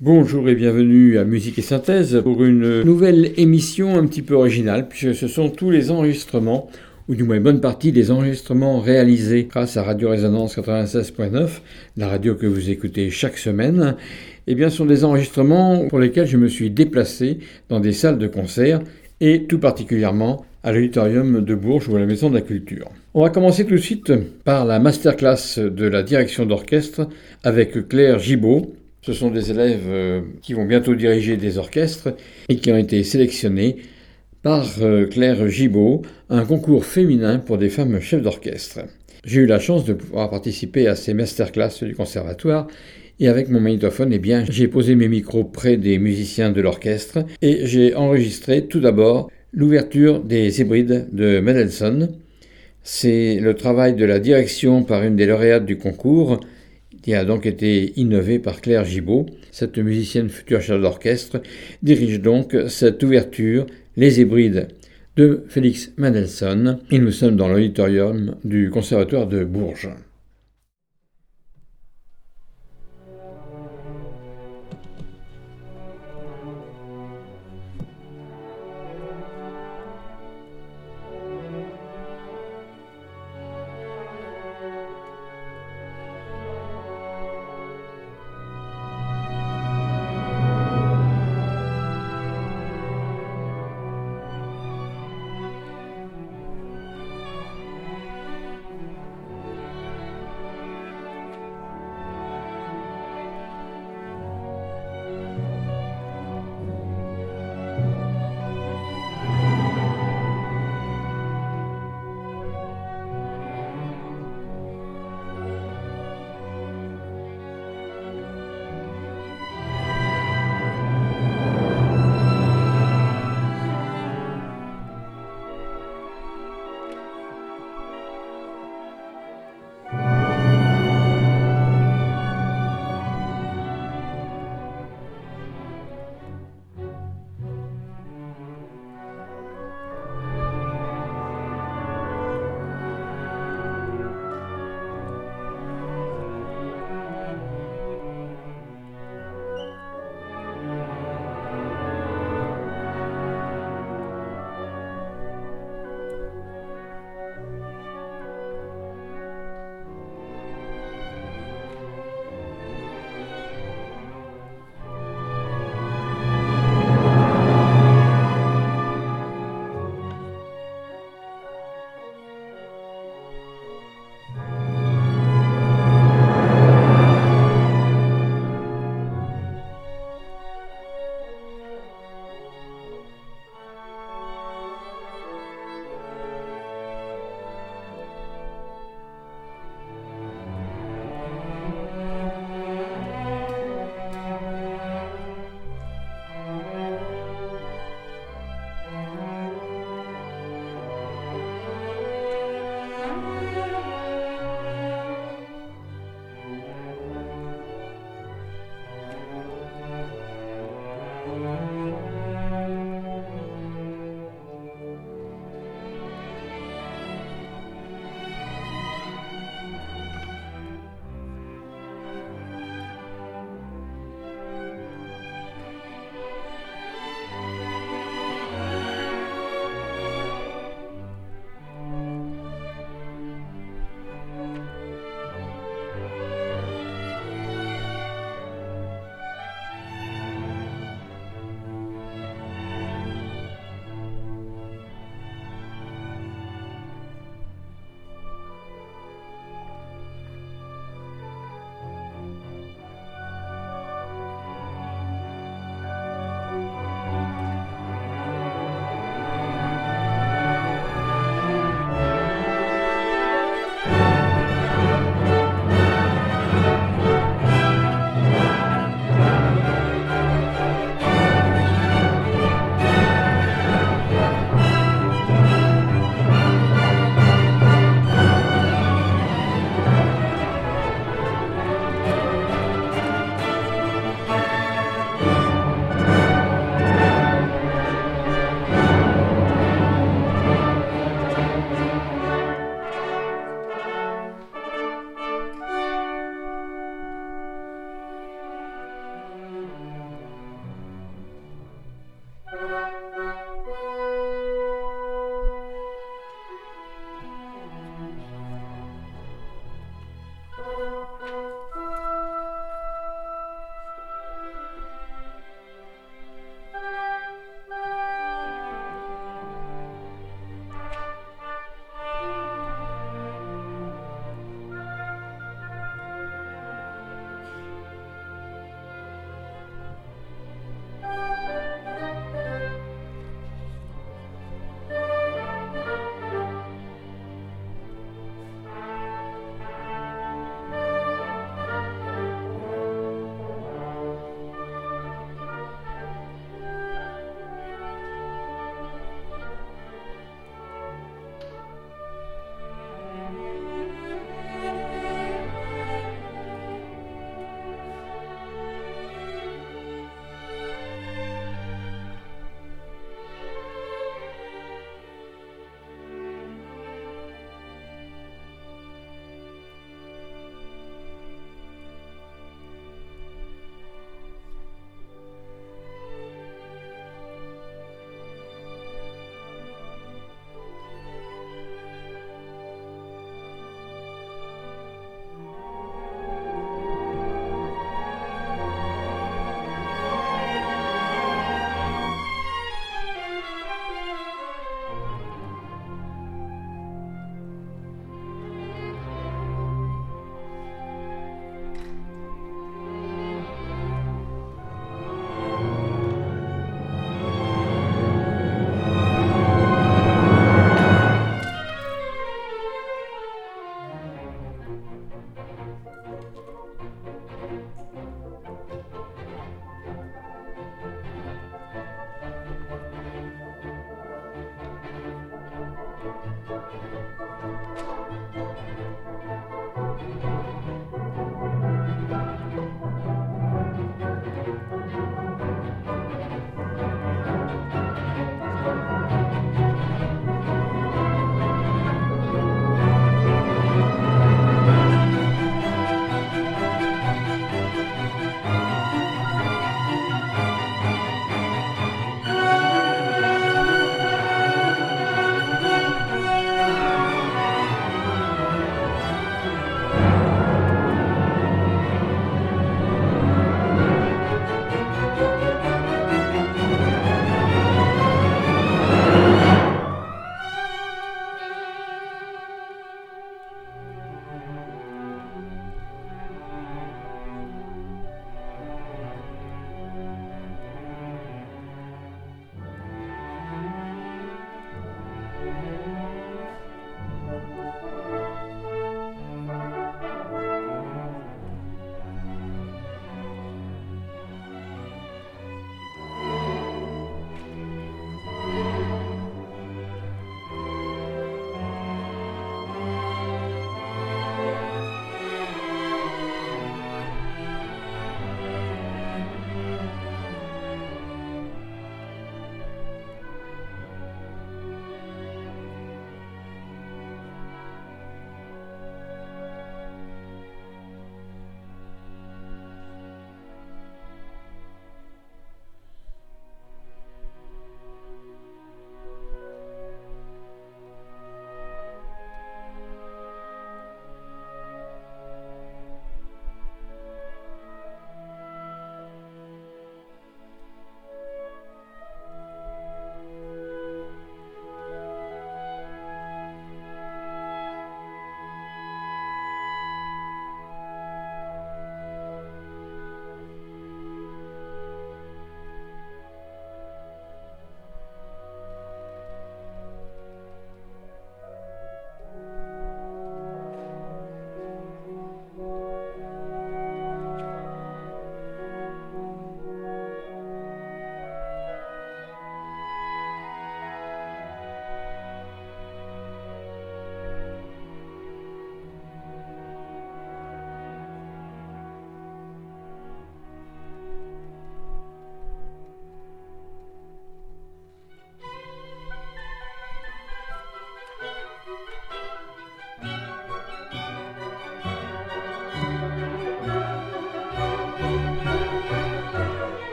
Bonjour et bienvenue à Musique et Synthèse pour une nouvelle émission un petit peu originale puisque ce sont tous les enregistrements ou du moins une bonne partie des enregistrements réalisés grâce à Radio Résonance 96.9, la radio que vous écoutez chaque semaine. Eh bien, sont des enregistrements pour lesquels je me suis déplacé dans des salles de concert et tout particulièrement à l'auditorium de Bourges ou à la Maison de la Culture. On va commencer tout de suite par la masterclass de la direction d'orchestre avec Claire Gibaud, ce sont des élèves euh, qui vont bientôt diriger des orchestres et qui ont été sélectionnés par euh, Claire Gibaud à un concours féminin pour des femmes chefs d'orchestre. J'ai eu la chance de pouvoir participer à ces masterclass du conservatoire et avec mon magnétophone, eh bien, j'ai posé mes micros près des musiciens de l'orchestre et j'ai enregistré tout d'abord l'ouverture des hybrides de Mendelssohn. C'est le travail de la direction par une des lauréates du concours, qui a donc été innové par Claire Gibault. Cette musicienne future chef d'orchestre dirige donc cette ouverture, Les Hébrides de Félix Mendelssohn, et nous sommes dans l'auditorium du Conservatoire de Bourges.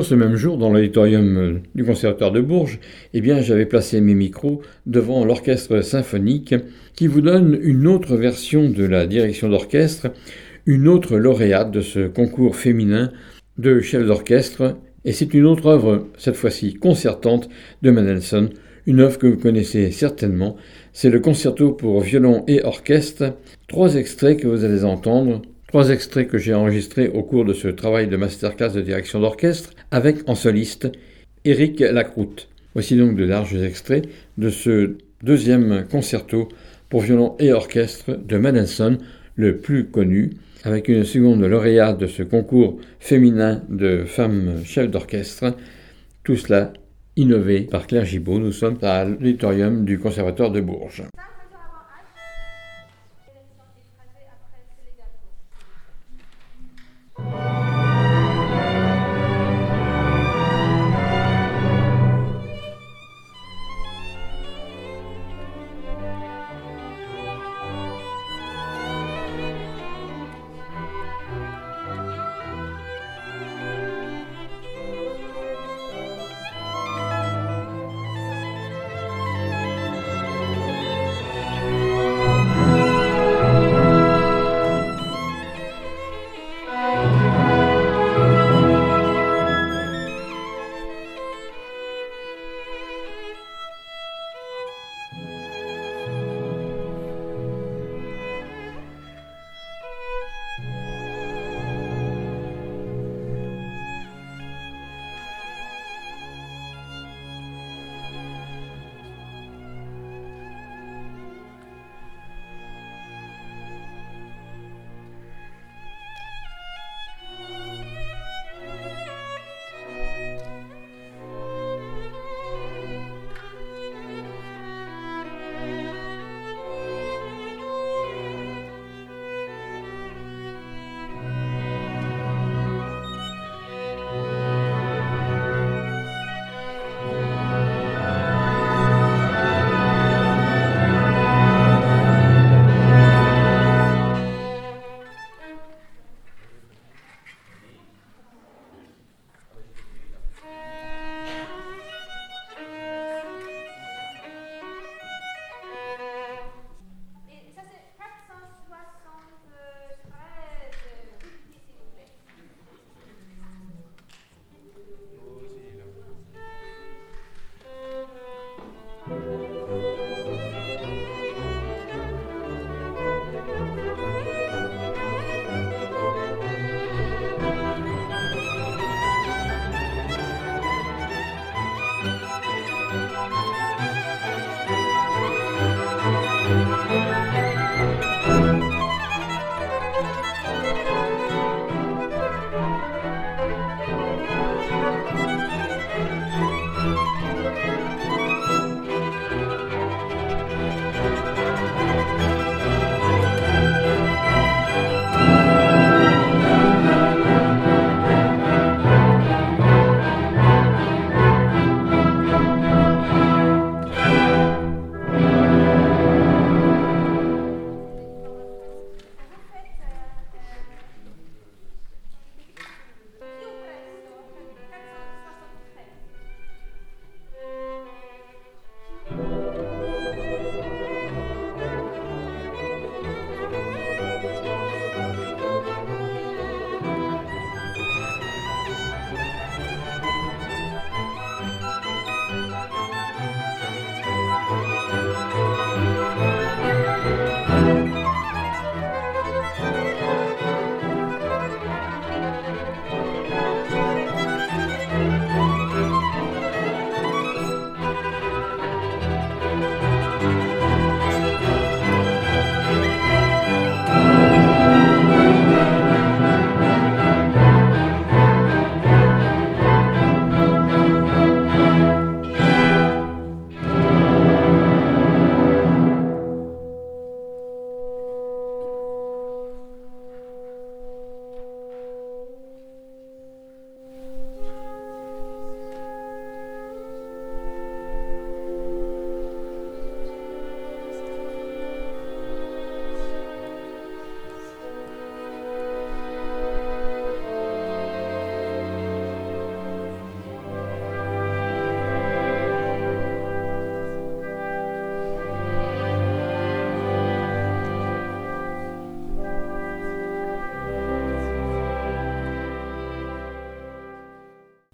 Ce même jour, dans l'auditorium euh, du conservatoire de Bourges, eh bien, j'avais placé mes micros devant l'orchestre symphonique qui vous donne une autre version de la direction d'orchestre, une autre lauréate de ce concours féminin de chef d'orchestre, et c'est une autre œuvre, cette fois-ci concertante, de Mendelssohn, une œuvre que vous connaissez certainement, c'est le concerto pour violon et orchestre, trois extraits que vous allez entendre, Trois extraits que j'ai enregistrés au cours de ce travail de masterclass de direction d'orchestre avec en soliste Éric Lacroute. Voici donc de larges extraits de ce deuxième concerto pour violon et orchestre de Mendelssohn, le plus connu, avec une seconde lauréate de ce concours féminin de femmes chefs d'orchestre. Tout cela innové par Claire Gibault. Nous sommes à l'auditorium du Conservatoire de Bourges.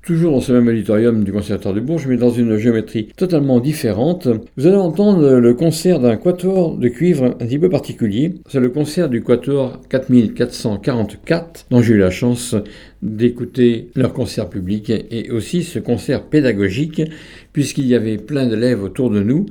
Toujours dans ce même auditorium du Conservatoire de Bourges, mais dans une géométrie totalement différente, vous allez entendre le concert d'un quatuor de cuivre un petit peu particulier. C'est le concert du quatuor 4444, dont j'ai eu la chance d'écouter leur concert public et aussi ce concert pédagogique puisqu'il y avait plein d'élèves autour de nous,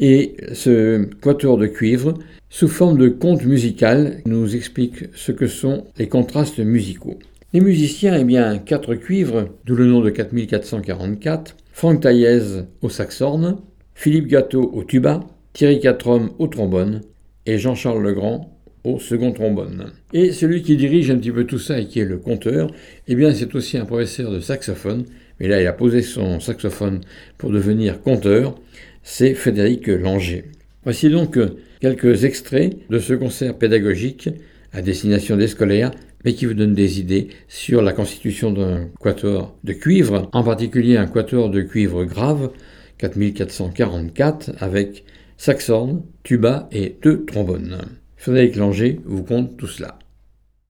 et ce quatuor de cuivre, sous forme de conte musical, nous explique ce que sont les contrastes musicaux. Les musiciens, eh bien, quatre cuivres, d'où le nom de 4444, Franck Taillez au saxorne, Philippe Gâteau au tuba, Thierry Catrom au trombone et Jean-Charles Legrand au second trombone. Et celui qui dirige un petit peu tout ça et qui est le conteur, eh bien c'est aussi un professeur de saxophone, mais là il a posé son saxophone pour devenir conteur, c'est Frédéric Langer. Voici donc quelques extraits de ce concert pédagogique à destination des scolaires, mais qui vous donne des idées sur la constitution d'un quatuor de cuivre, en particulier un quatuor de cuivre grave, 4444, avec saxorne, tuba et deux trombones. Frédéric Langer vous compte tout cela.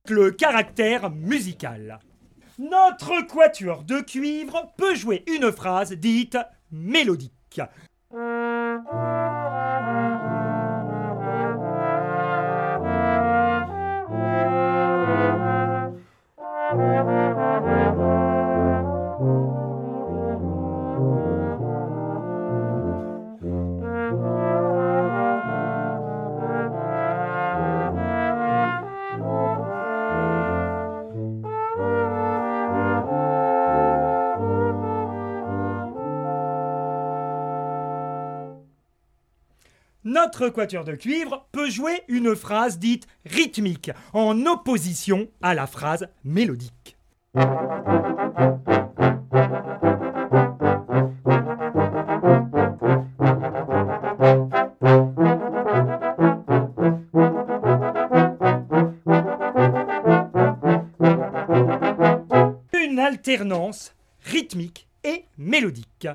Le caractère musical. Notre quatuor de cuivre peut jouer une phrase dite mélodique. Notre quatuor de cuivre peut jouer une phrase dite rythmique, en opposition à la phrase mélodique. Une alternance rythmique et mélodique.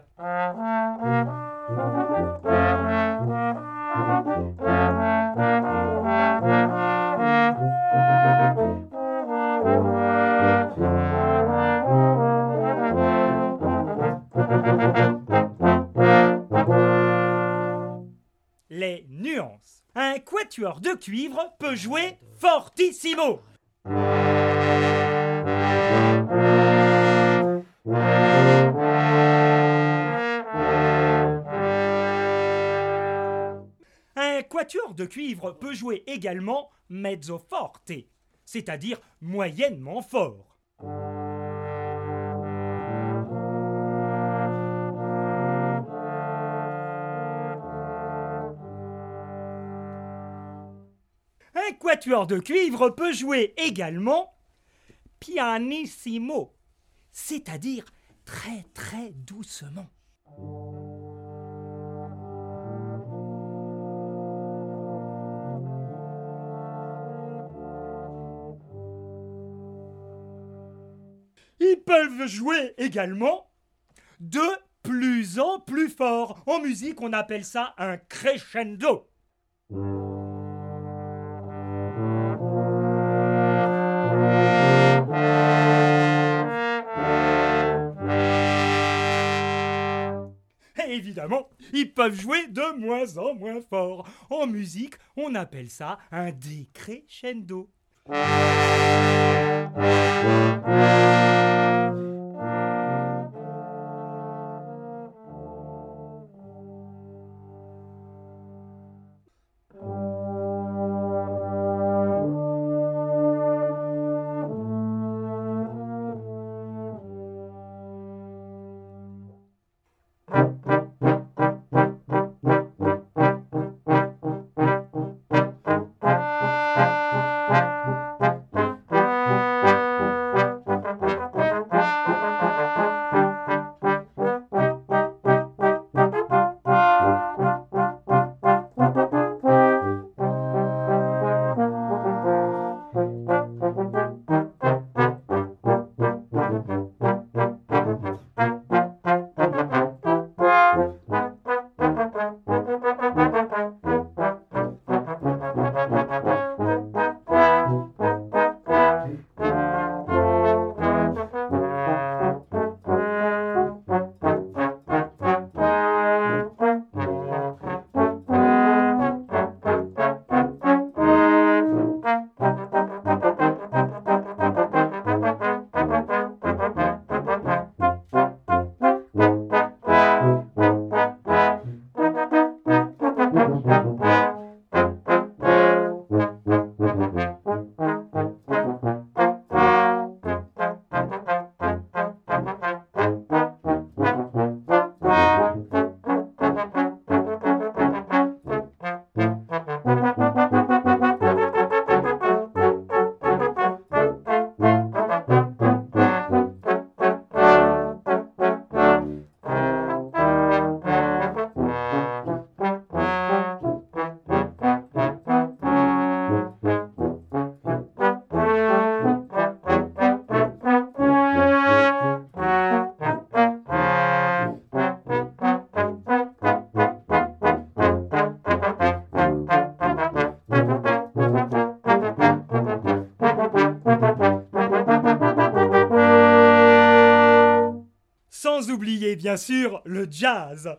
Quatuor de cuivre peut jouer fortissimo. Un quatuor de cuivre peut jouer également mezzo forte, c'est-à-dire moyennement fort. Quatuor de cuivre peut jouer également pianissimo, c'est-à-dire très très doucement. Ils peuvent jouer également de plus en plus fort. En musique, on appelle ça un crescendo. Évidemment, ils peuvent jouer de moins en moins fort. En musique, on appelle ça un décrescendo. Bien sûr le jazz.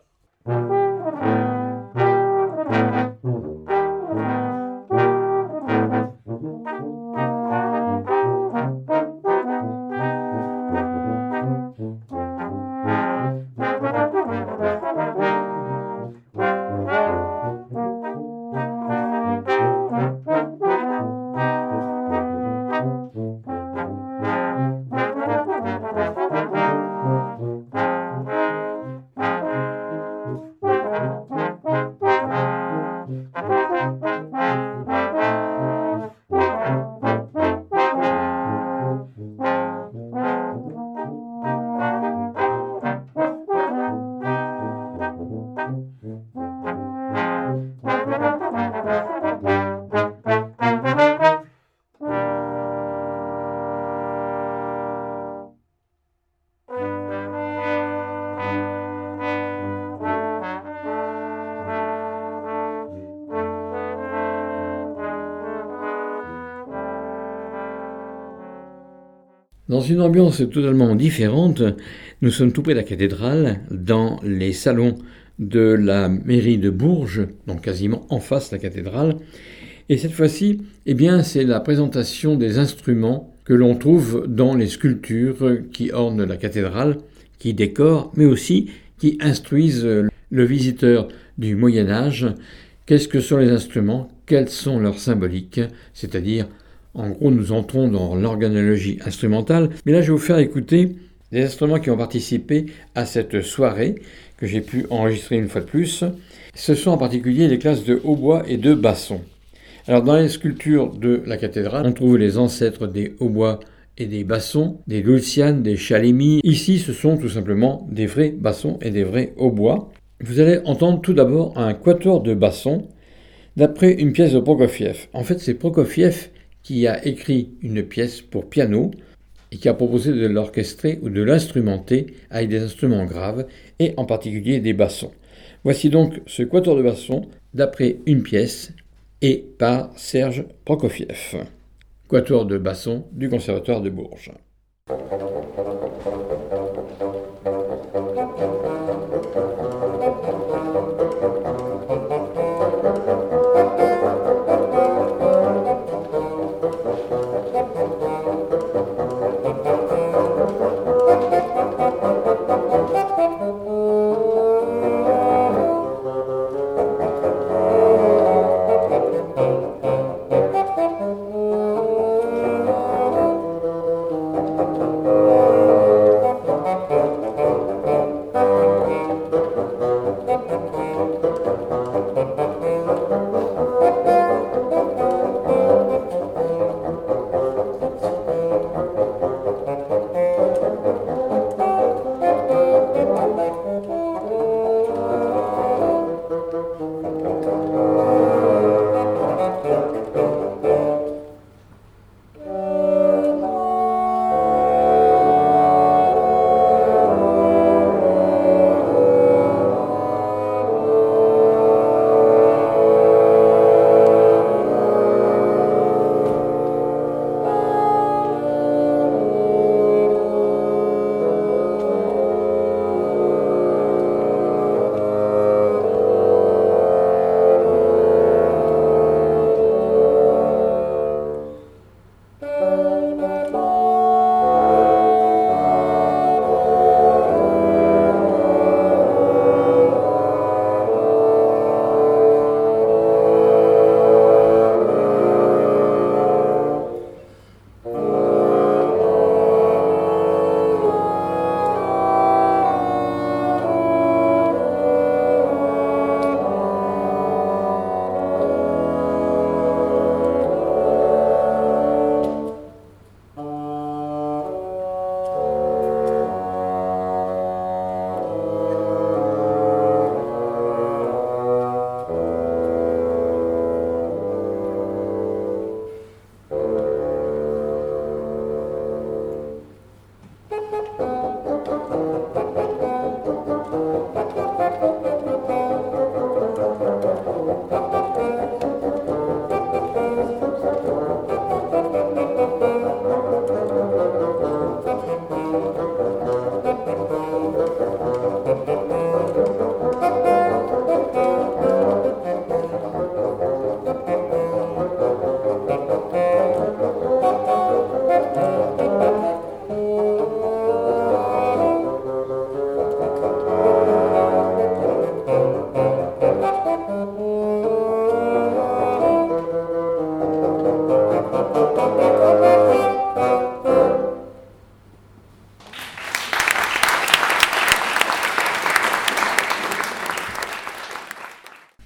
Dans une ambiance totalement différente, nous sommes tout près de la cathédrale, dans les salons de la mairie de Bourges, donc quasiment en face de la cathédrale. Et cette fois-ci, eh bien, c'est la présentation des instruments que l'on trouve dans les sculptures qui ornent la cathédrale, qui décorent, mais aussi qui instruisent le visiteur du Moyen Âge. Qu'est-ce que sont les instruments? Quelles sont leurs symboliques? C'est-à-dire en gros, nous entrons dans l'organologie instrumentale, mais là, je vais vous faire écouter des instruments qui ont participé à cette soirée que j'ai pu enregistrer une fois de plus. Ce sont en particulier les classes de hautbois et de basson. Alors, dans les sculptures de la cathédrale, on trouve les ancêtres des hautbois et des bassons, des dulcianes, des chalémies. Ici, ce sont tout simplement des vrais bassons et des vrais hautbois. Vous allez entendre tout d'abord un quatuor de basson d'après une pièce de Prokofiev. En fait, c'est Prokofiev qui a écrit une pièce pour piano et qui a proposé de l'orchestrer ou de l'instrumenter avec des instruments graves et en particulier des bassons. Voici donc ce quatuor de basson d'après une pièce et par Serge Prokofiev. Quatuor de basson du Conservatoire de Bourges.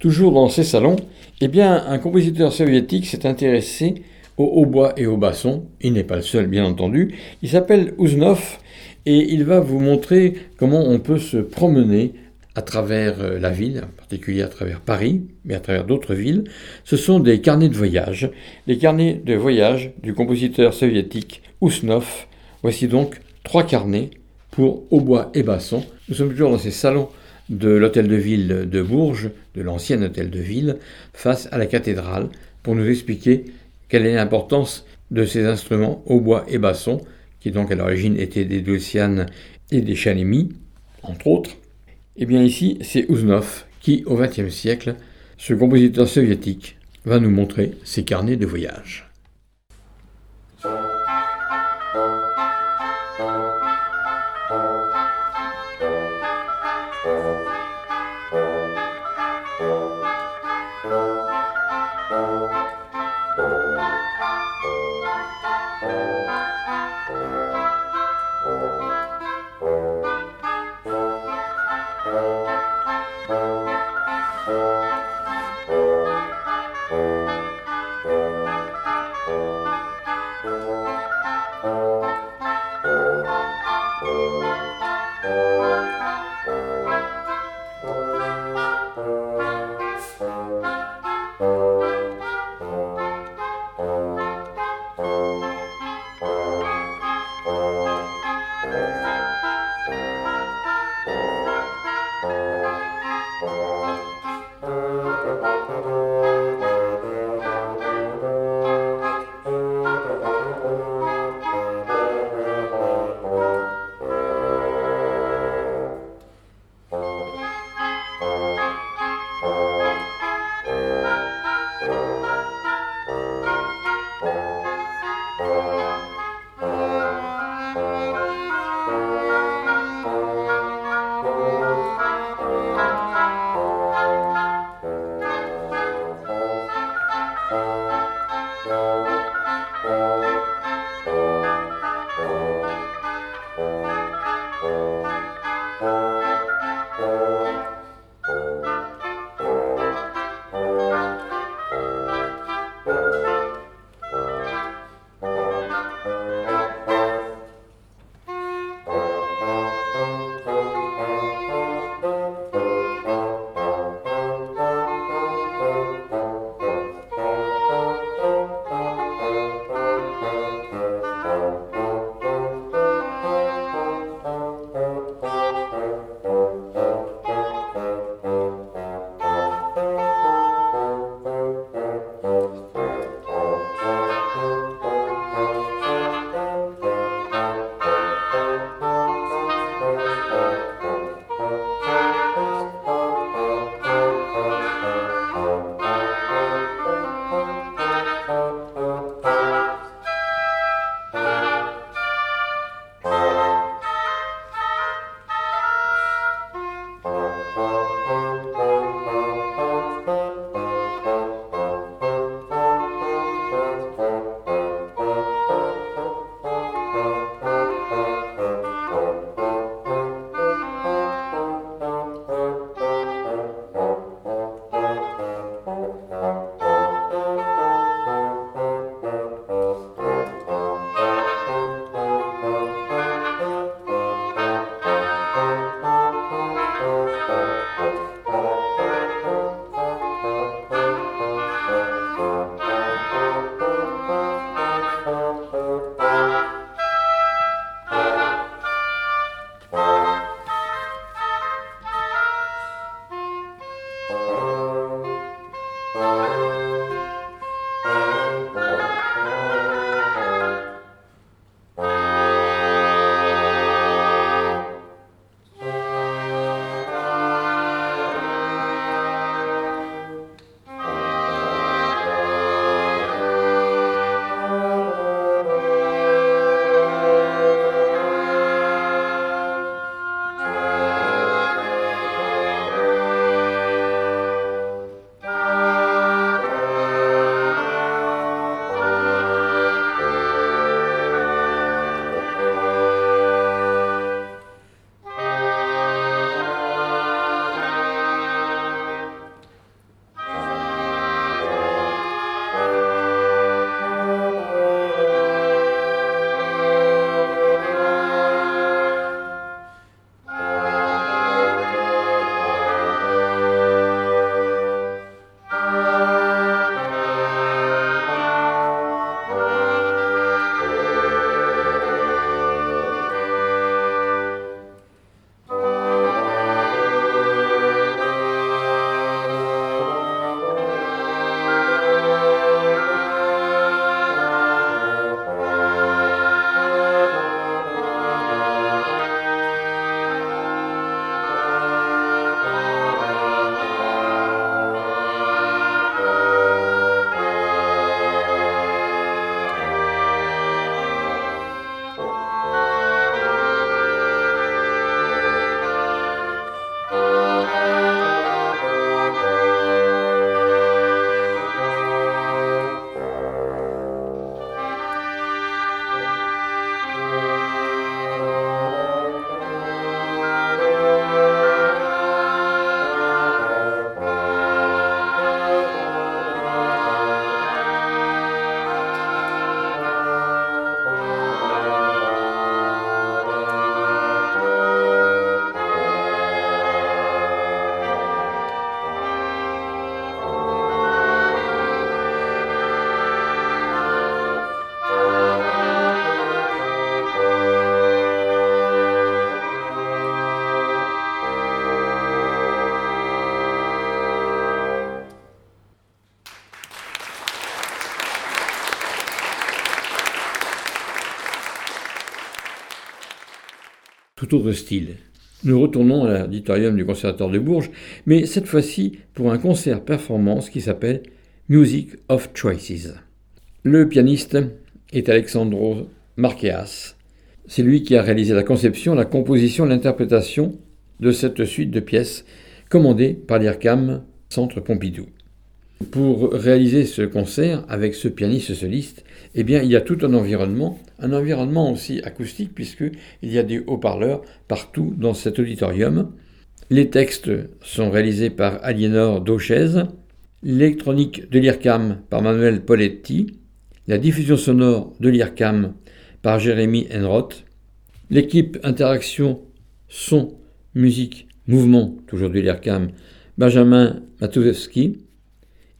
Toujours dans ces salons, eh bien, un compositeur soviétique s'est intéressé au hautbois et au basson. Il n'est pas le seul, bien entendu. Il s'appelle Uznov et il va vous montrer comment on peut se promener à travers euh, la ville, en particulier à travers Paris, mais à travers d'autres villes. Ce sont des carnets de voyage, les carnets de voyage du compositeur soviétique Usnov. Voici donc trois carnets pour hautbois et basson. Nous sommes toujours dans ces salons de l'hôtel de ville de Bourges, de l'ancien hôtel de ville, face à la cathédrale, pour nous expliquer quelle est l'importance de ces instruments hautbois et basson, qui donc à l'origine étaient des dulcianes et des chanémies, entre autres. Eh bien ici, c'est Uznov qui, au XXe siècle, ce compositeur soviétique, va nous montrer ses carnets de voyage. Tout autre style. Nous retournons à l'auditorium du Conservatoire de Bourges, mais cette fois-ci pour un concert performance qui s'appelle Music of Choices. Le pianiste est Alexandro Marqueas. C'est lui qui a réalisé la conception, la composition, l'interprétation de cette suite de pièces commandée par l'IRCAM Centre Pompidou. Pour réaliser ce concert avec ce pianiste soliste, eh bien, il y a tout un environnement, un environnement aussi acoustique, puisqu'il y a des haut-parleurs partout dans cet auditorium. Les textes sont réalisés par Aliénor Dauchez, l'électronique de l'IRCAM par Manuel Poletti, la diffusion sonore de l'IRCAM par Jérémy Enroth, l'équipe interaction son, musique, mouvement, toujours de l'IRCAM, Benjamin Matuzewski,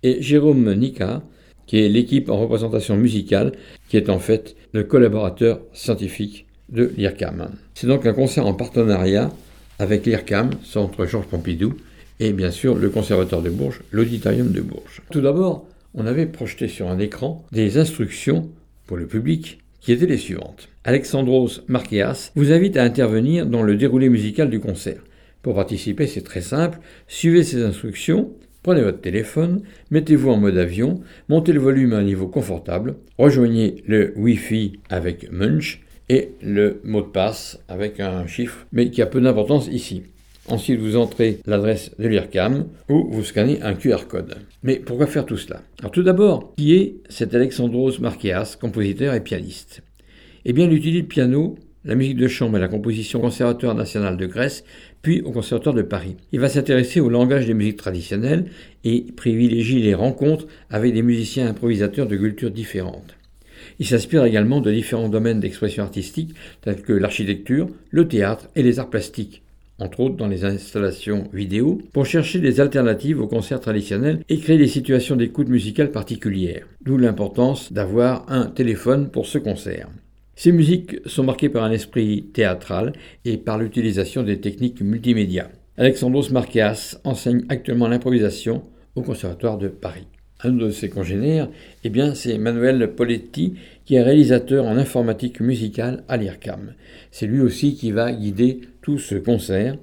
et Jérôme Nika, qui est l'équipe en représentation musicale, qui est en fait le collaborateur scientifique de l'IRCAM. C'est donc un concert en partenariat avec l'IRCAM, Centre Georges Pompidou, et bien sûr le Conservatoire de Bourges, l'Auditorium de Bourges. Tout d'abord, on avait projeté sur un écran des instructions pour le public qui étaient les suivantes. Alexandros Marqueas vous invite à intervenir dans le déroulé musical du concert. Pour participer, c'est très simple. Suivez ces instructions, prenez votre téléphone, mettez-vous en mode avion, montez le volume à un niveau confortable, rejoignez le Wi-Fi avec Munch et le mot de passe avec un chiffre, mais qui a peu d'importance ici. Ensuite, vous entrez l'adresse de l'IRCAM ou vous scannez un QR code. Mais pourquoi faire tout cela? Alors tout d'abord, qui est cet Alexandros Marqueas, compositeur et pianiste? Eh bien, il utilise le piano, la musique de chambre et la composition Conservatoire national de Grèce, puis au Conservatoire de Paris. Il va s'intéresser au langage des musiques traditionnelles et privilégie les rencontres avec des musiciens improvisateurs de cultures différentes. Il s'inspire également de différents domaines d'expression artistique tels que l'architecture, le théâtre et les arts plastiques entre autres dans les installations vidéo, pour chercher des alternatives aux concerts traditionnels et créer des situations d'écoute musicale particulières, d'où l'importance d'avoir un téléphone pour ce concert. Ces musiques sont marquées par un esprit théâtral et par l'utilisation des techniques multimédia. Alexandros Marqueas enseigne actuellement l'improvisation au Conservatoire de Paris. Un de ses congénères, eh bien, c'est Manuel Poletti, qui est réalisateur en informatique musicale à l'IRCAM. C'est lui aussi qui va guider tout ce concert.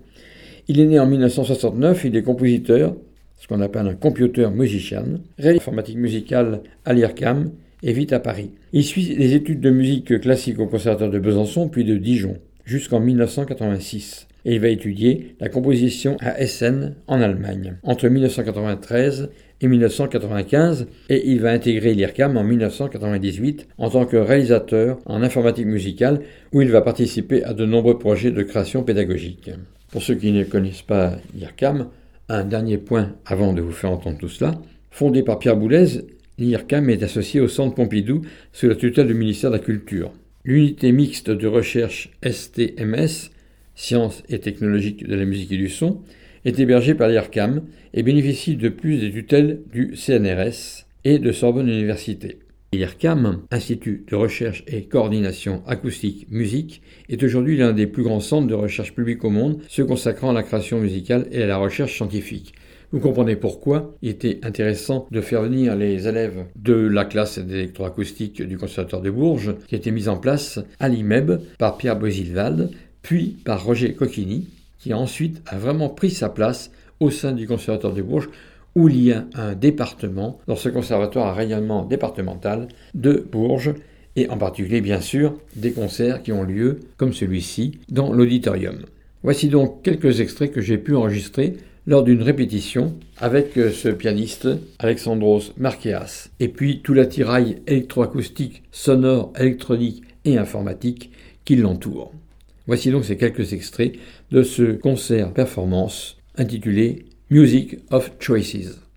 Il est né en 1969, il est compositeur, ce qu'on appelle un computer musician, réalise informatique musicale à l'IRCAM et vit à Paris. Il suit des études de musique classique au Conservatoire de Besançon puis de Dijon jusqu'en 1986 et il va étudier la composition à Essen en Allemagne entre 1993 et 1995 et il va intégrer l'IRCAM en 1998 en tant que réalisateur en informatique musicale où il va participer à de nombreux projets de création pédagogique. Pour ceux qui ne connaissent pas l'IRCAM, un dernier point avant de vous faire entendre tout cela. Fondé par Pierre Boulez, l'IRCAM est associé au Centre Pompidou sous la tutelle du ministère de la Culture. L'unité mixte de recherche STMS, Sciences et technologiques de la musique et du son, est hébergé par l'IRCAM et bénéficie de plus des tutelles du CNRS et de Sorbonne Université. L'IRCAM, Institut de recherche et coordination acoustique musique, est aujourd'hui l'un des plus grands centres de recherche publique au monde, se consacrant à la création musicale et à la recherche scientifique. Vous comprenez pourquoi il était intéressant de faire venir les élèves de la classe d'électroacoustique du Conservatoire de Bourges, qui a été mise en place à l'IMEB par Pierre Boisilvald, puis par Roger Coquini, qui ensuite a vraiment pris sa place au sein du Conservatoire de Bourges, où il y a un département, dans ce conservatoire à rayonnement départemental de Bourges, et en particulier bien sûr des concerts qui ont lieu, comme celui-ci, dans l'auditorium. Voici donc quelques extraits que j'ai pu enregistrer lors d'une répétition avec euh, ce pianiste Alexandros Marqueas, et puis tout l'attirail électroacoustique, sonore, électronique et informatique qui l'entoure. Voici donc ces quelques extraits de ce concert performance intitulé Music of Choices.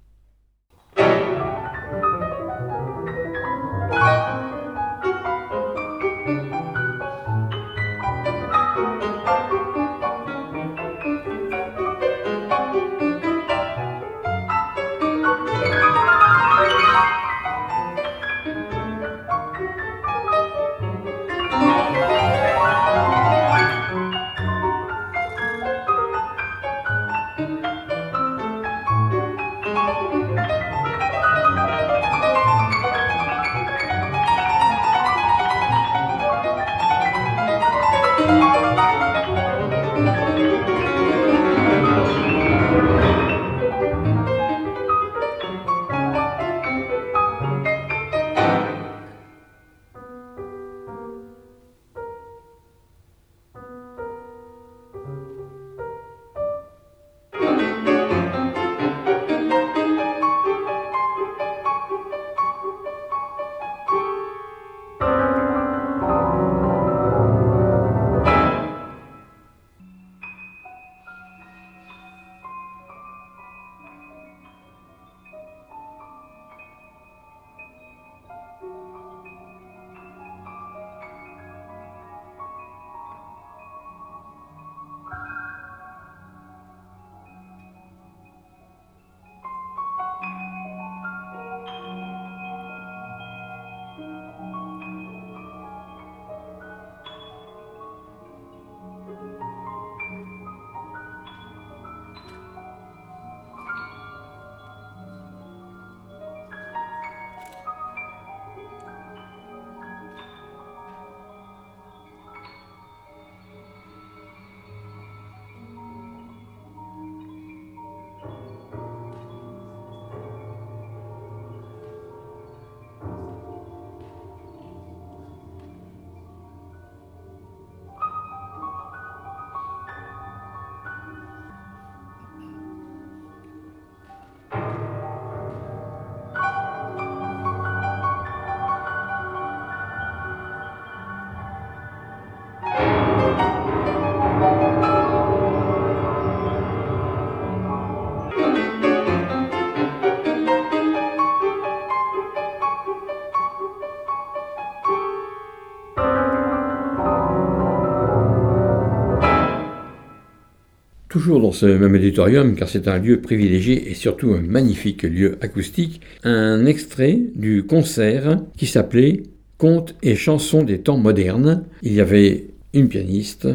Toujours dans ce même auditorium, car c'est un lieu privilégié et surtout un magnifique lieu acoustique, un extrait du concert qui s'appelait Contes et chansons des temps modernes. Il y avait une pianiste,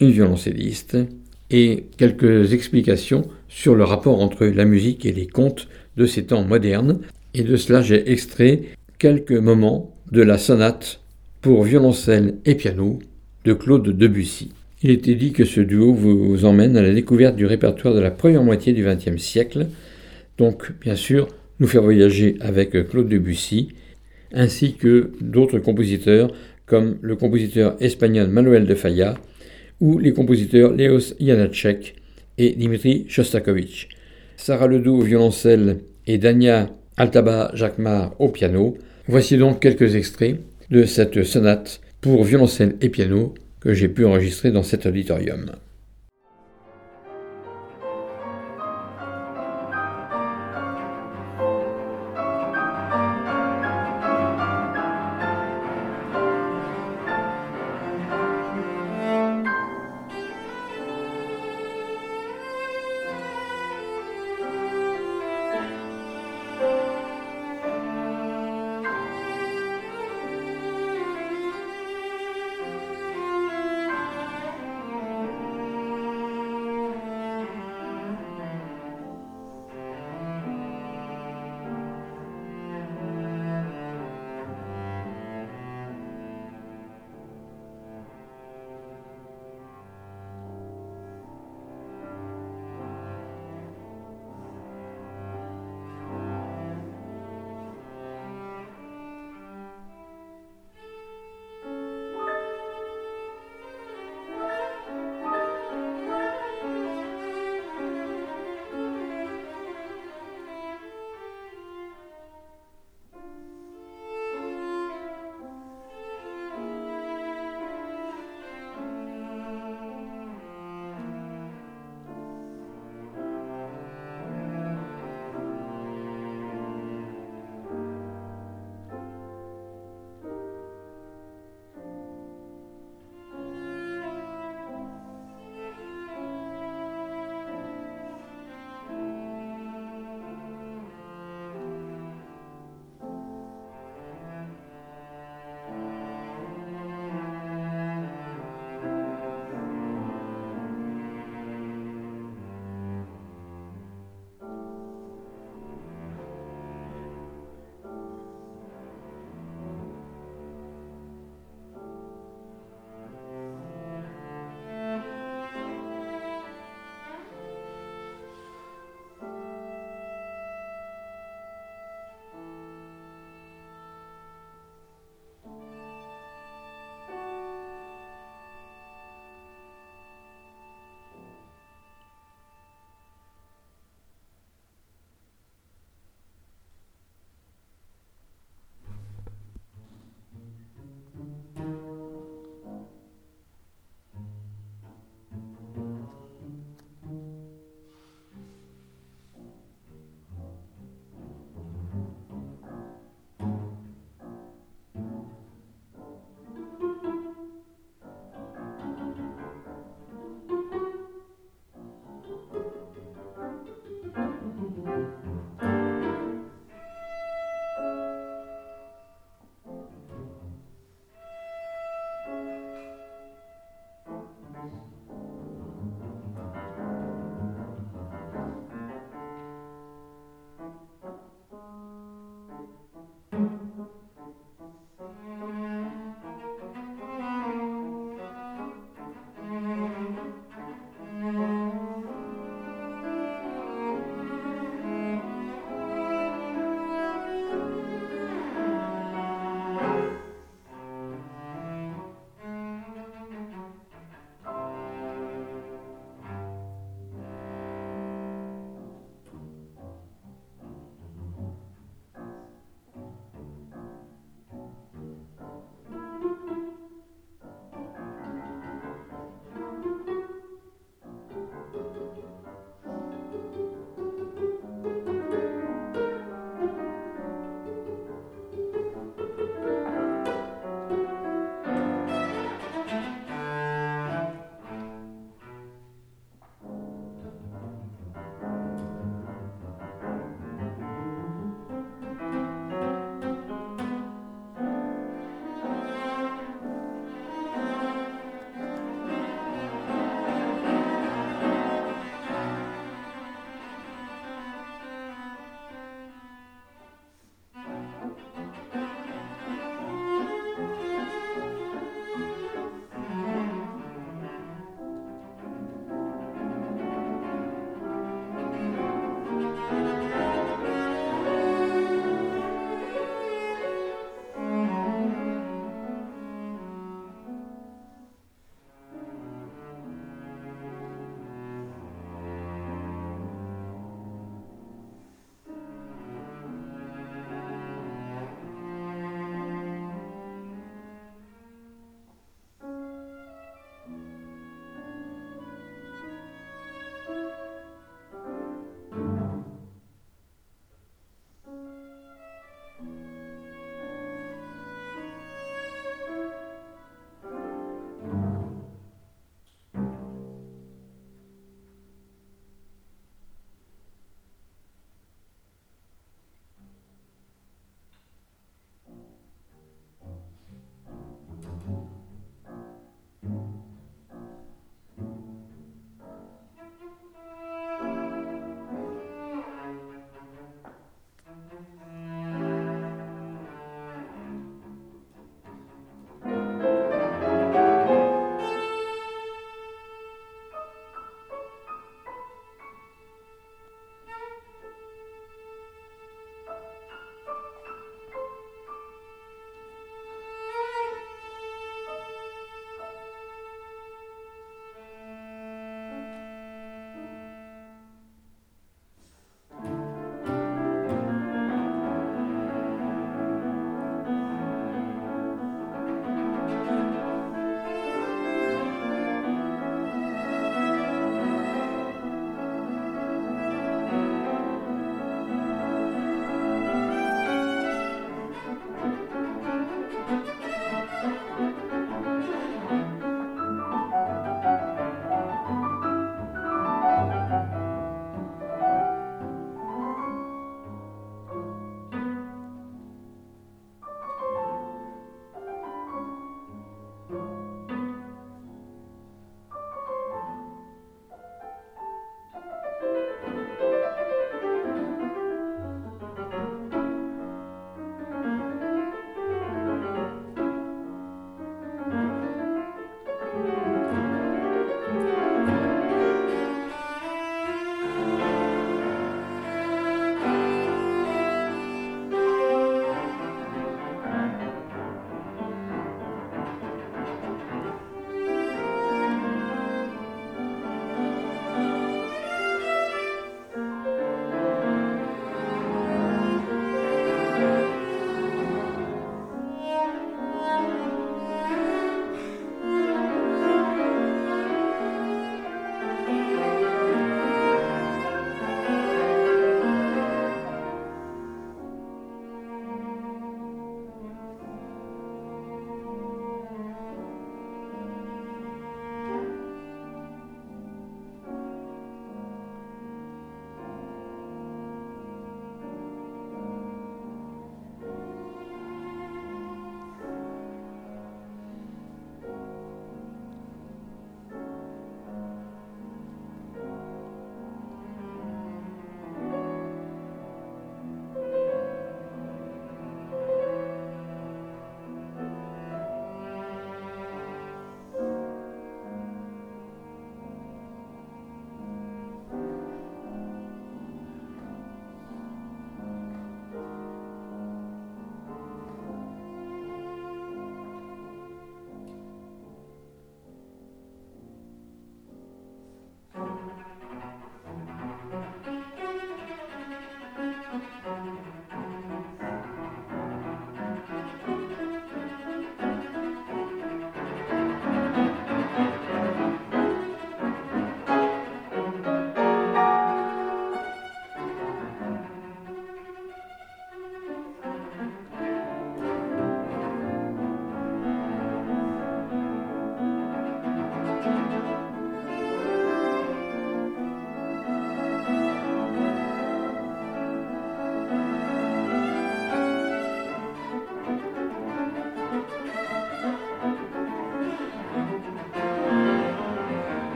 une violoncelliste et quelques explications sur le rapport entre la musique et les contes de ces temps modernes. Et de cela, j'ai extrait quelques moments de la sonate pour violoncelle et piano de Claude Debussy. Il était dit que ce duo vous emmène à la découverte du répertoire de la première moitié du XXe siècle, donc bien sûr nous faire voyager avec Claude Debussy, ainsi que d'autres compositeurs comme le compositeur espagnol Manuel de Falla ou les compositeurs Leos Janacek et Dimitri Shostakovich. Sarah Ledoux au violoncelle et Dania Altaba Jacquemart au piano. Voici donc quelques extraits de cette sonate pour violoncelle et piano que j'ai pu enregistrer dans cet auditorium.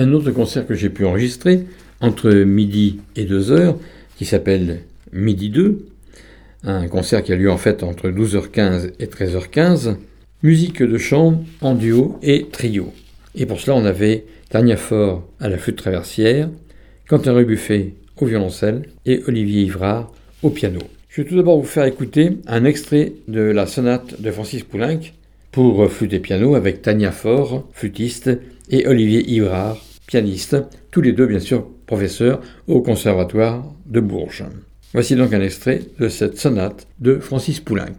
Un autre concert que j'ai pu enregistrer entre midi et 2 heures, qui s'appelle Midi 2, un concert qui a lieu en fait entre 12h15 et 13h15, musique de chant en duo et trio. Et pour cela, on avait Tania Faure à la flûte traversière, Quentin Rebuffet au violoncelle et Olivier Ivrard au piano. Je vais tout d'abord vous faire écouter un extrait de la sonate de Francis Poulenc pour flûte et piano avec Tania Faure, flûtiste, et Olivier Ivrard, tous les deux bien sûr professeurs au Conservatoire de Bourges. Voici donc un extrait de cette sonate de Francis Poulenc.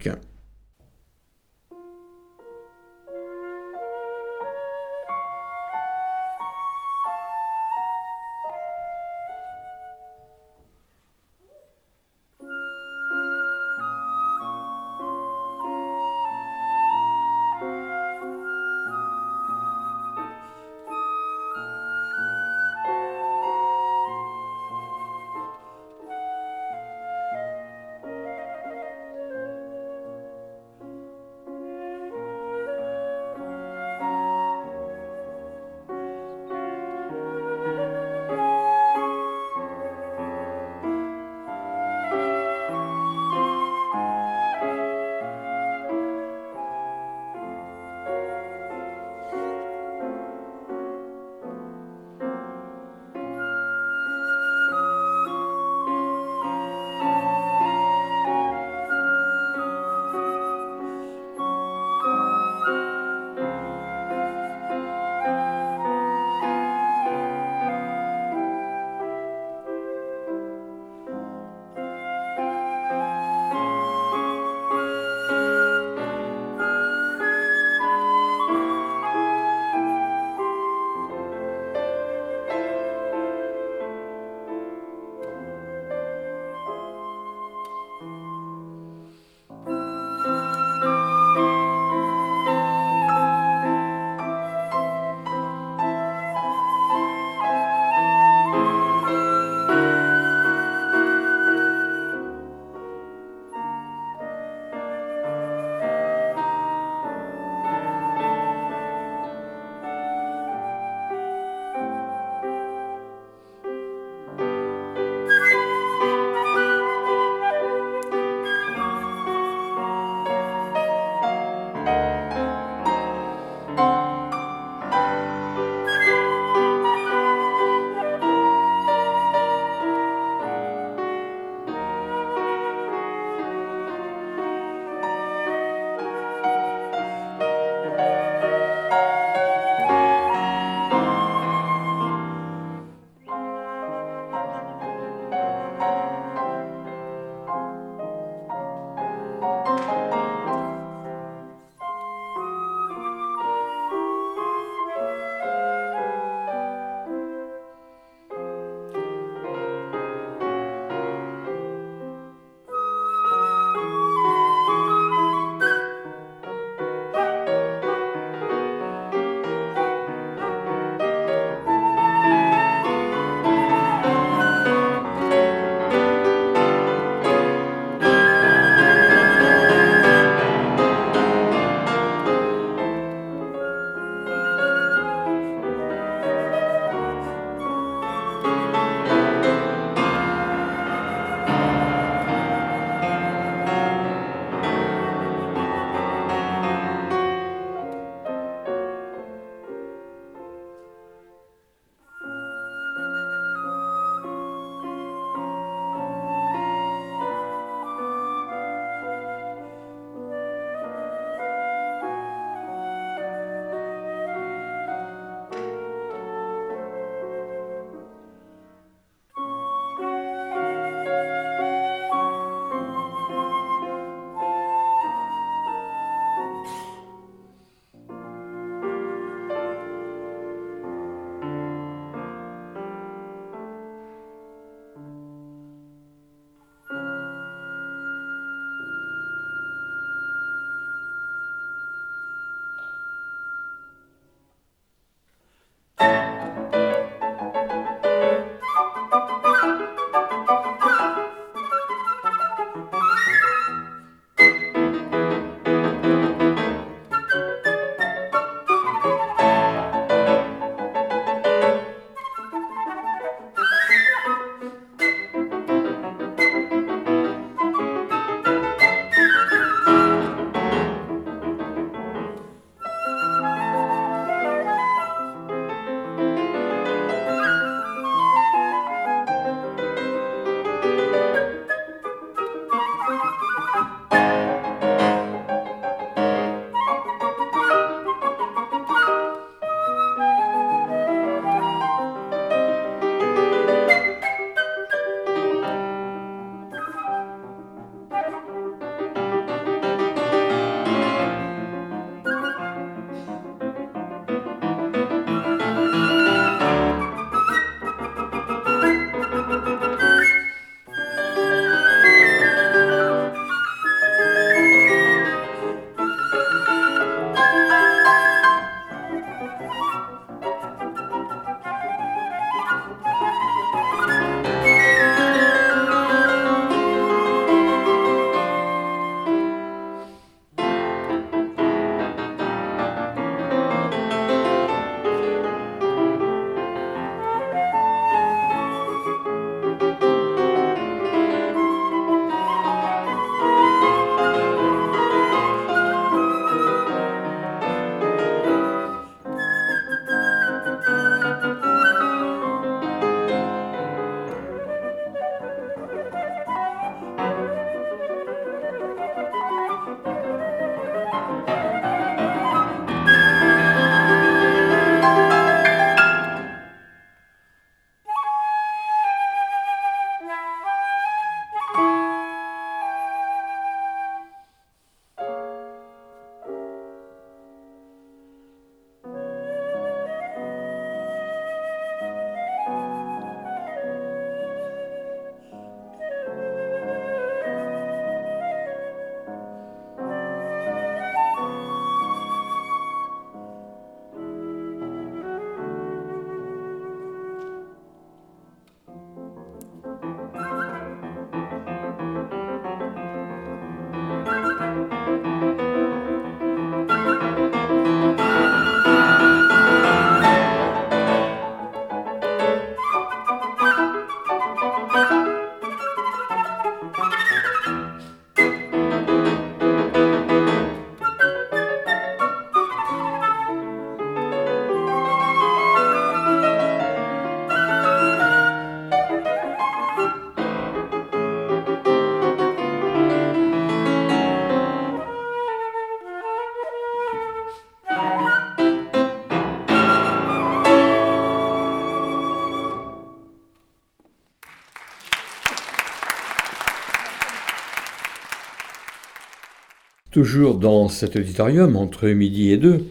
Toujours dans cet auditorium, entre midi et deux,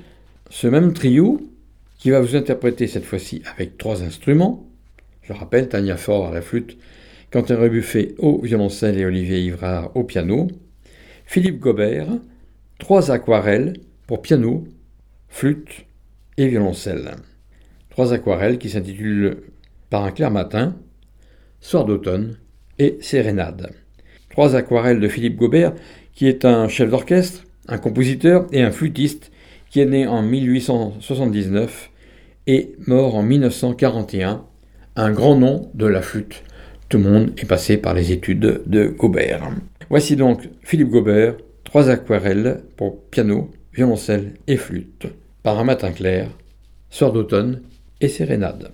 ce même trio, qui va vous interpréter cette fois-ci avec trois instruments, je rappelle Tania Fort à la flûte, Quentin Rebuffet au violoncelle et Olivier Ivrard au piano, Philippe Gobert, trois aquarelles pour piano, flûte et violoncelle. Trois aquarelles qui s'intitulent Par un clair matin, Soir d'automne et Sérénade. Trois aquarelles de Philippe Gobert, qui est un chef d'orchestre, un compositeur et un flûtiste qui est né en 1879 et mort en 1941, un grand nom de la flûte. Tout le monde est passé par les études de Gobert. Voici donc Philippe Gobert, trois aquarelles pour piano, violoncelle et flûte, par un matin clair, soir d'automne et sérénade.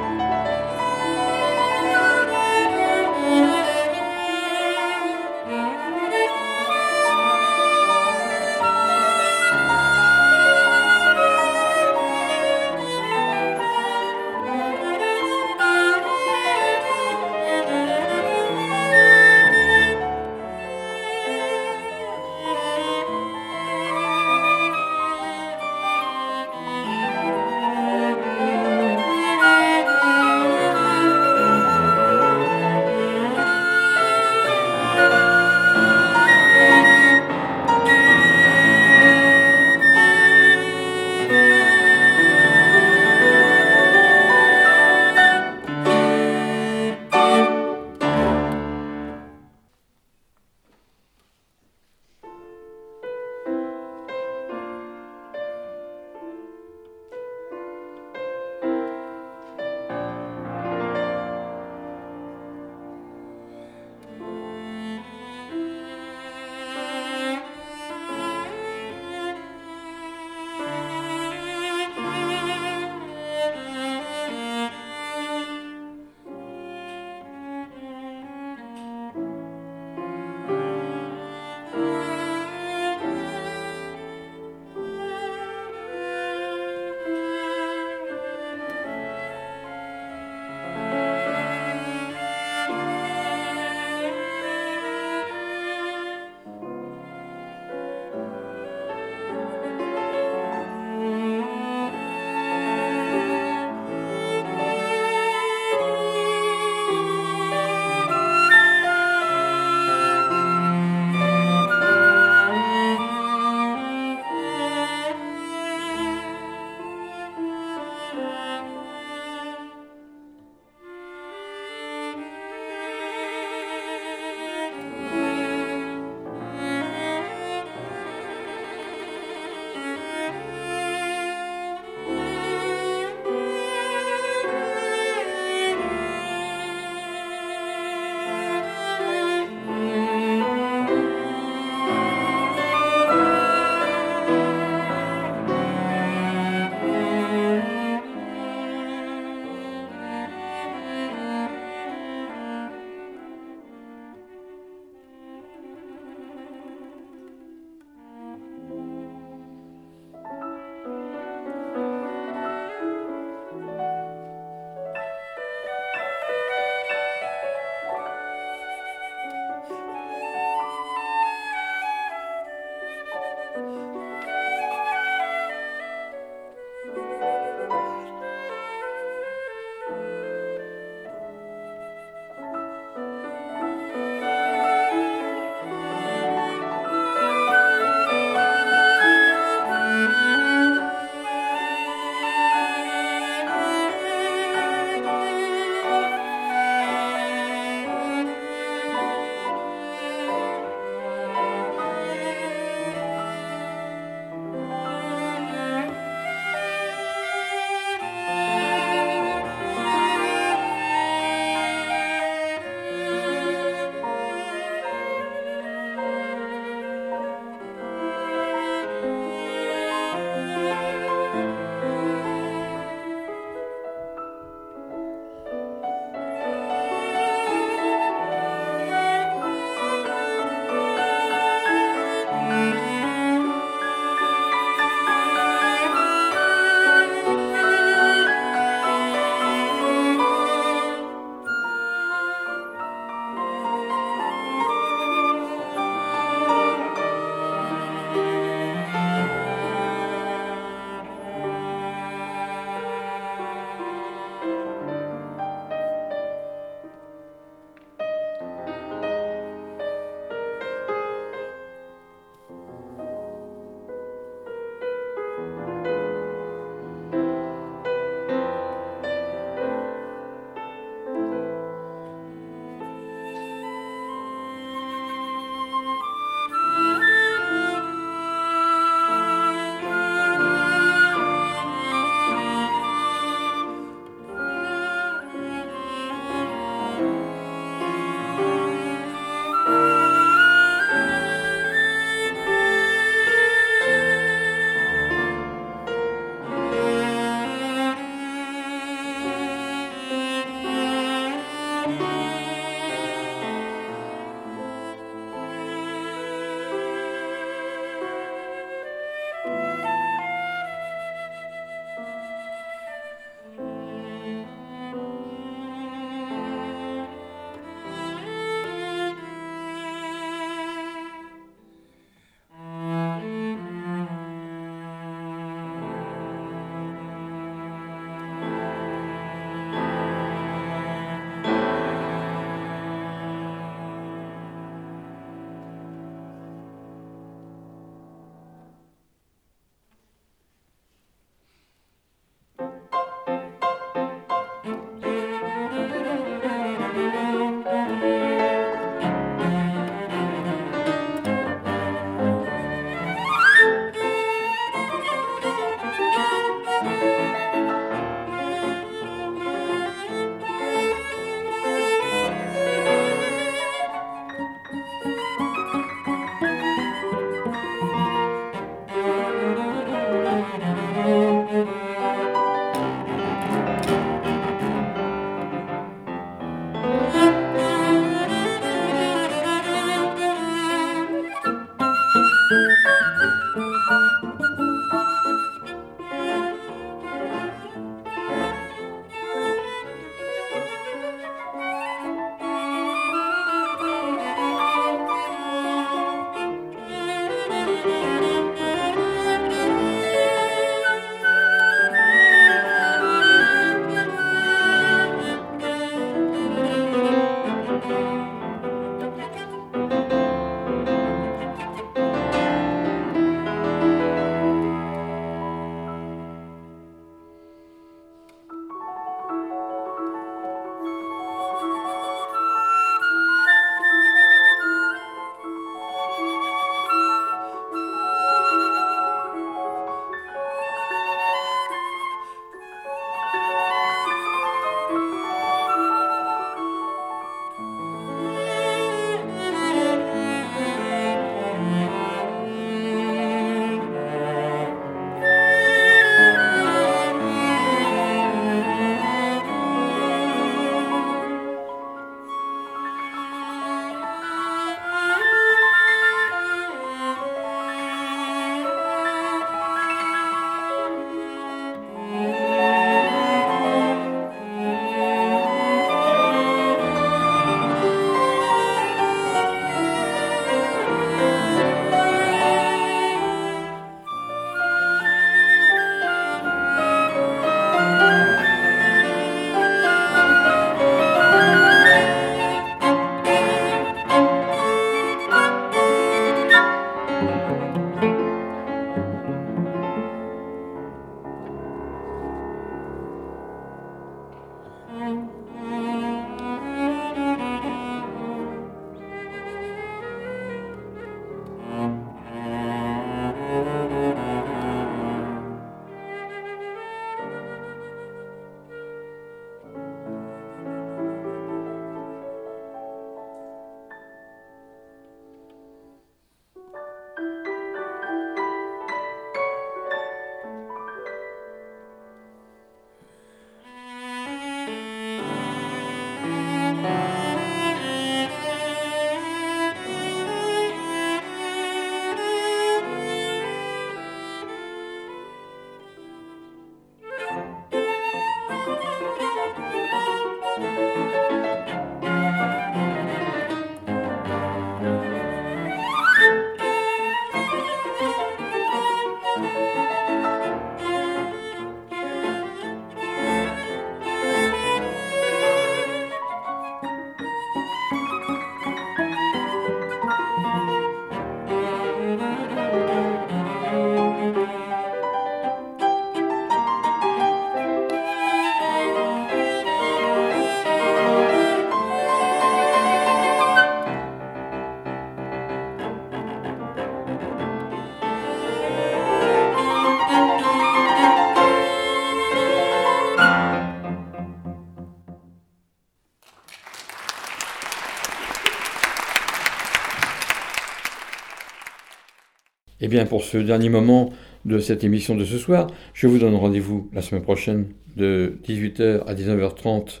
Bien, pour ce dernier moment de cette émission de ce soir, je vous donne rendez-vous la semaine prochaine de 18h à 19h30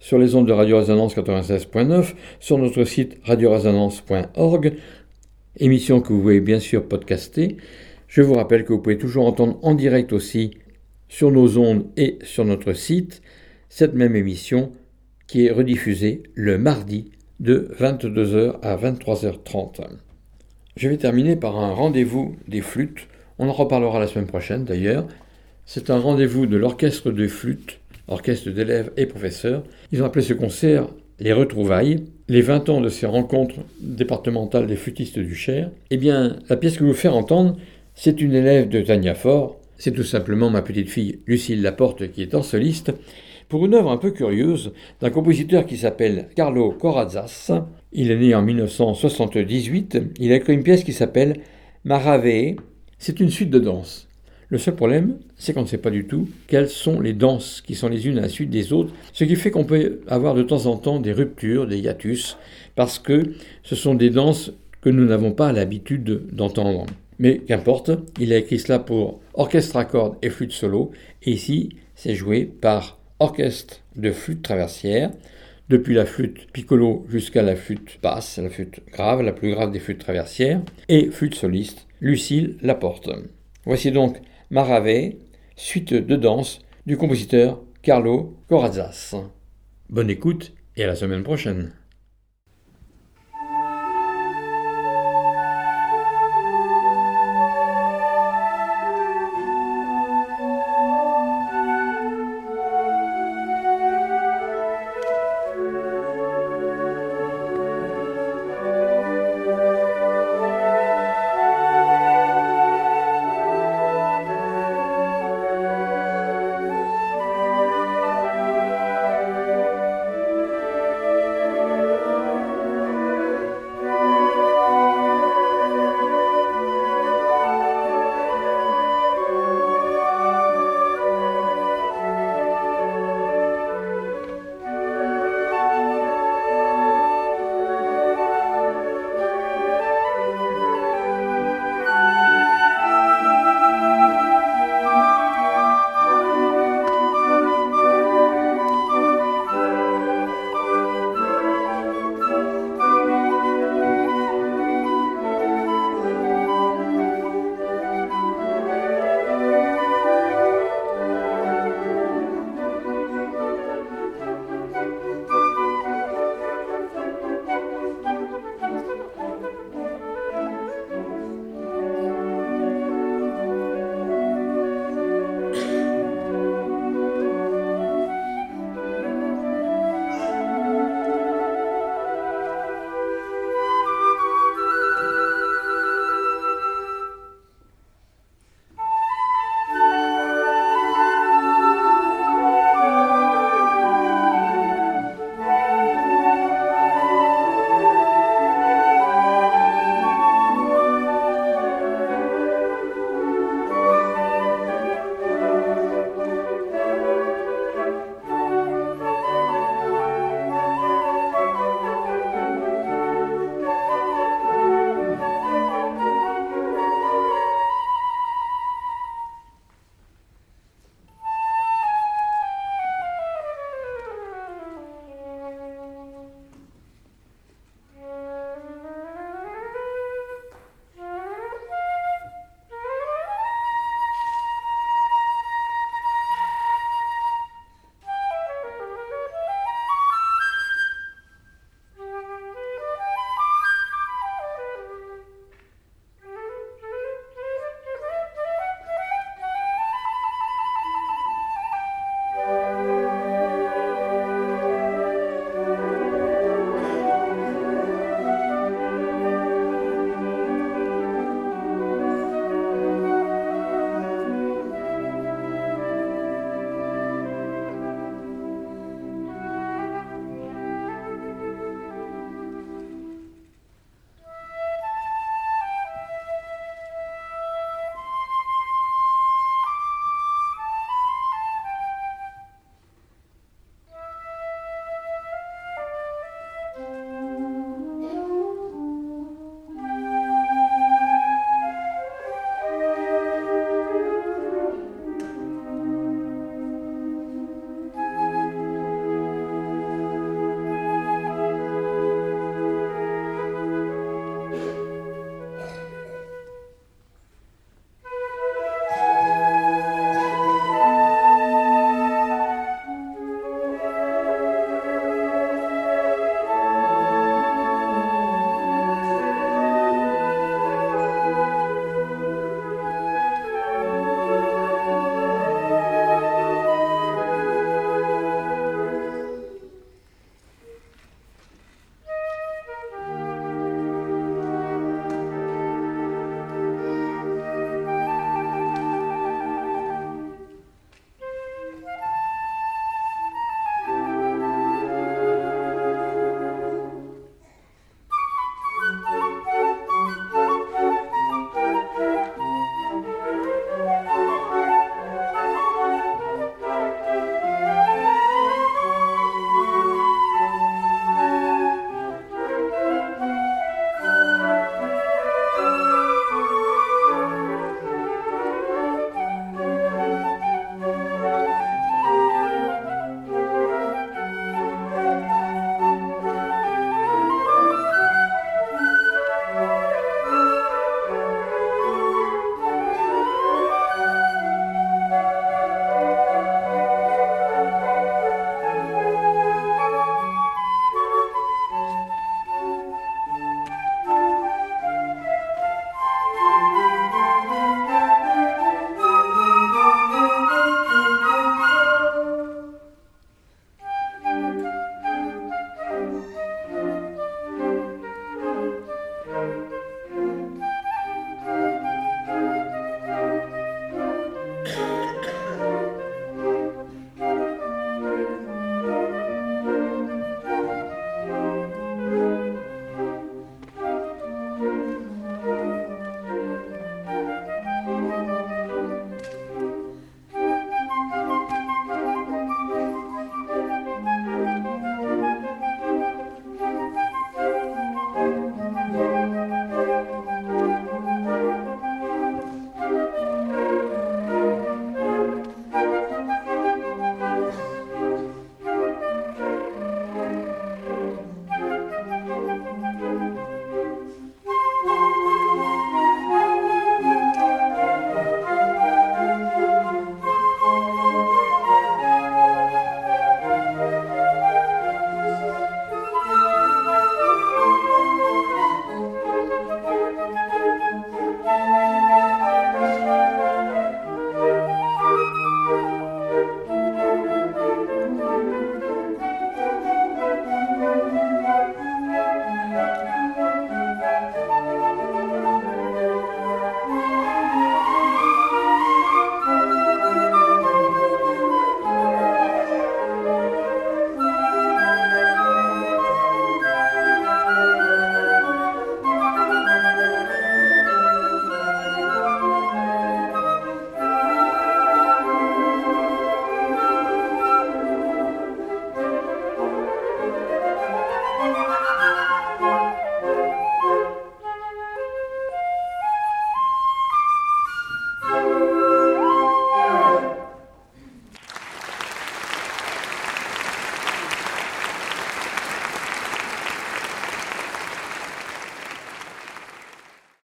sur les ondes de Radio Résonance 96.9, sur notre site radioresonance.org, émission que vous pouvez bien sûr podcaster. Je vous rappelle que vous pouvez toujours entendre en direct aussi sur nos ondes et sur notre site cette même émission qui est rediffusée le mardi de 22h à 23h30. Je vais terminer par un rendez-vous des flûtes. On en reparlera la semaine prochaine d'ailleurs. C'est un rendez-vous de l'orchestre de flûtes, orchestre d'élèves et professeurs. Ils ont appelé ce concert les retrouvailles, les 20 ans de ces rencontres départementales des flûtistes du Cher. Eh bien, la pièce que je vous faire entendre, c'est une élève de Tania Fort. C'est tout simplement ma petite fille Lucille Laporte qui est en soliste pour une œuvre un peu curieuse d'un compositeur qui s'appelle Carlo Corazas. Il est né en 1978. Il a écrit une pièce qui s'appelle Maravée. C'est une suite de danses. Le seul problème, c'est qu'on ne sait pas du tout quelles sont les danses qui sont les unes à la suite des autres, ce qui fait qu'on peut avoir de temps en temps des ruptures, des hiatus, parce que ce sont des danses que nous n'avons pas l'habitude d'entendre. Mais qu'importe, il a écrit cela pour orchestre à cordes et flûte solo, et ici, c'est joué par orchestre de flûte traversière, depuis la flûte piccolo jusqu'à la flûte basse, la flûte grave, la plus grave des flûtes traversières, et flûte soliste, Lucille Laporte. Voici donc Maravée, suite de danse du compositeur Carlo Corazas. Bonne écoute et à la semaine prochaine.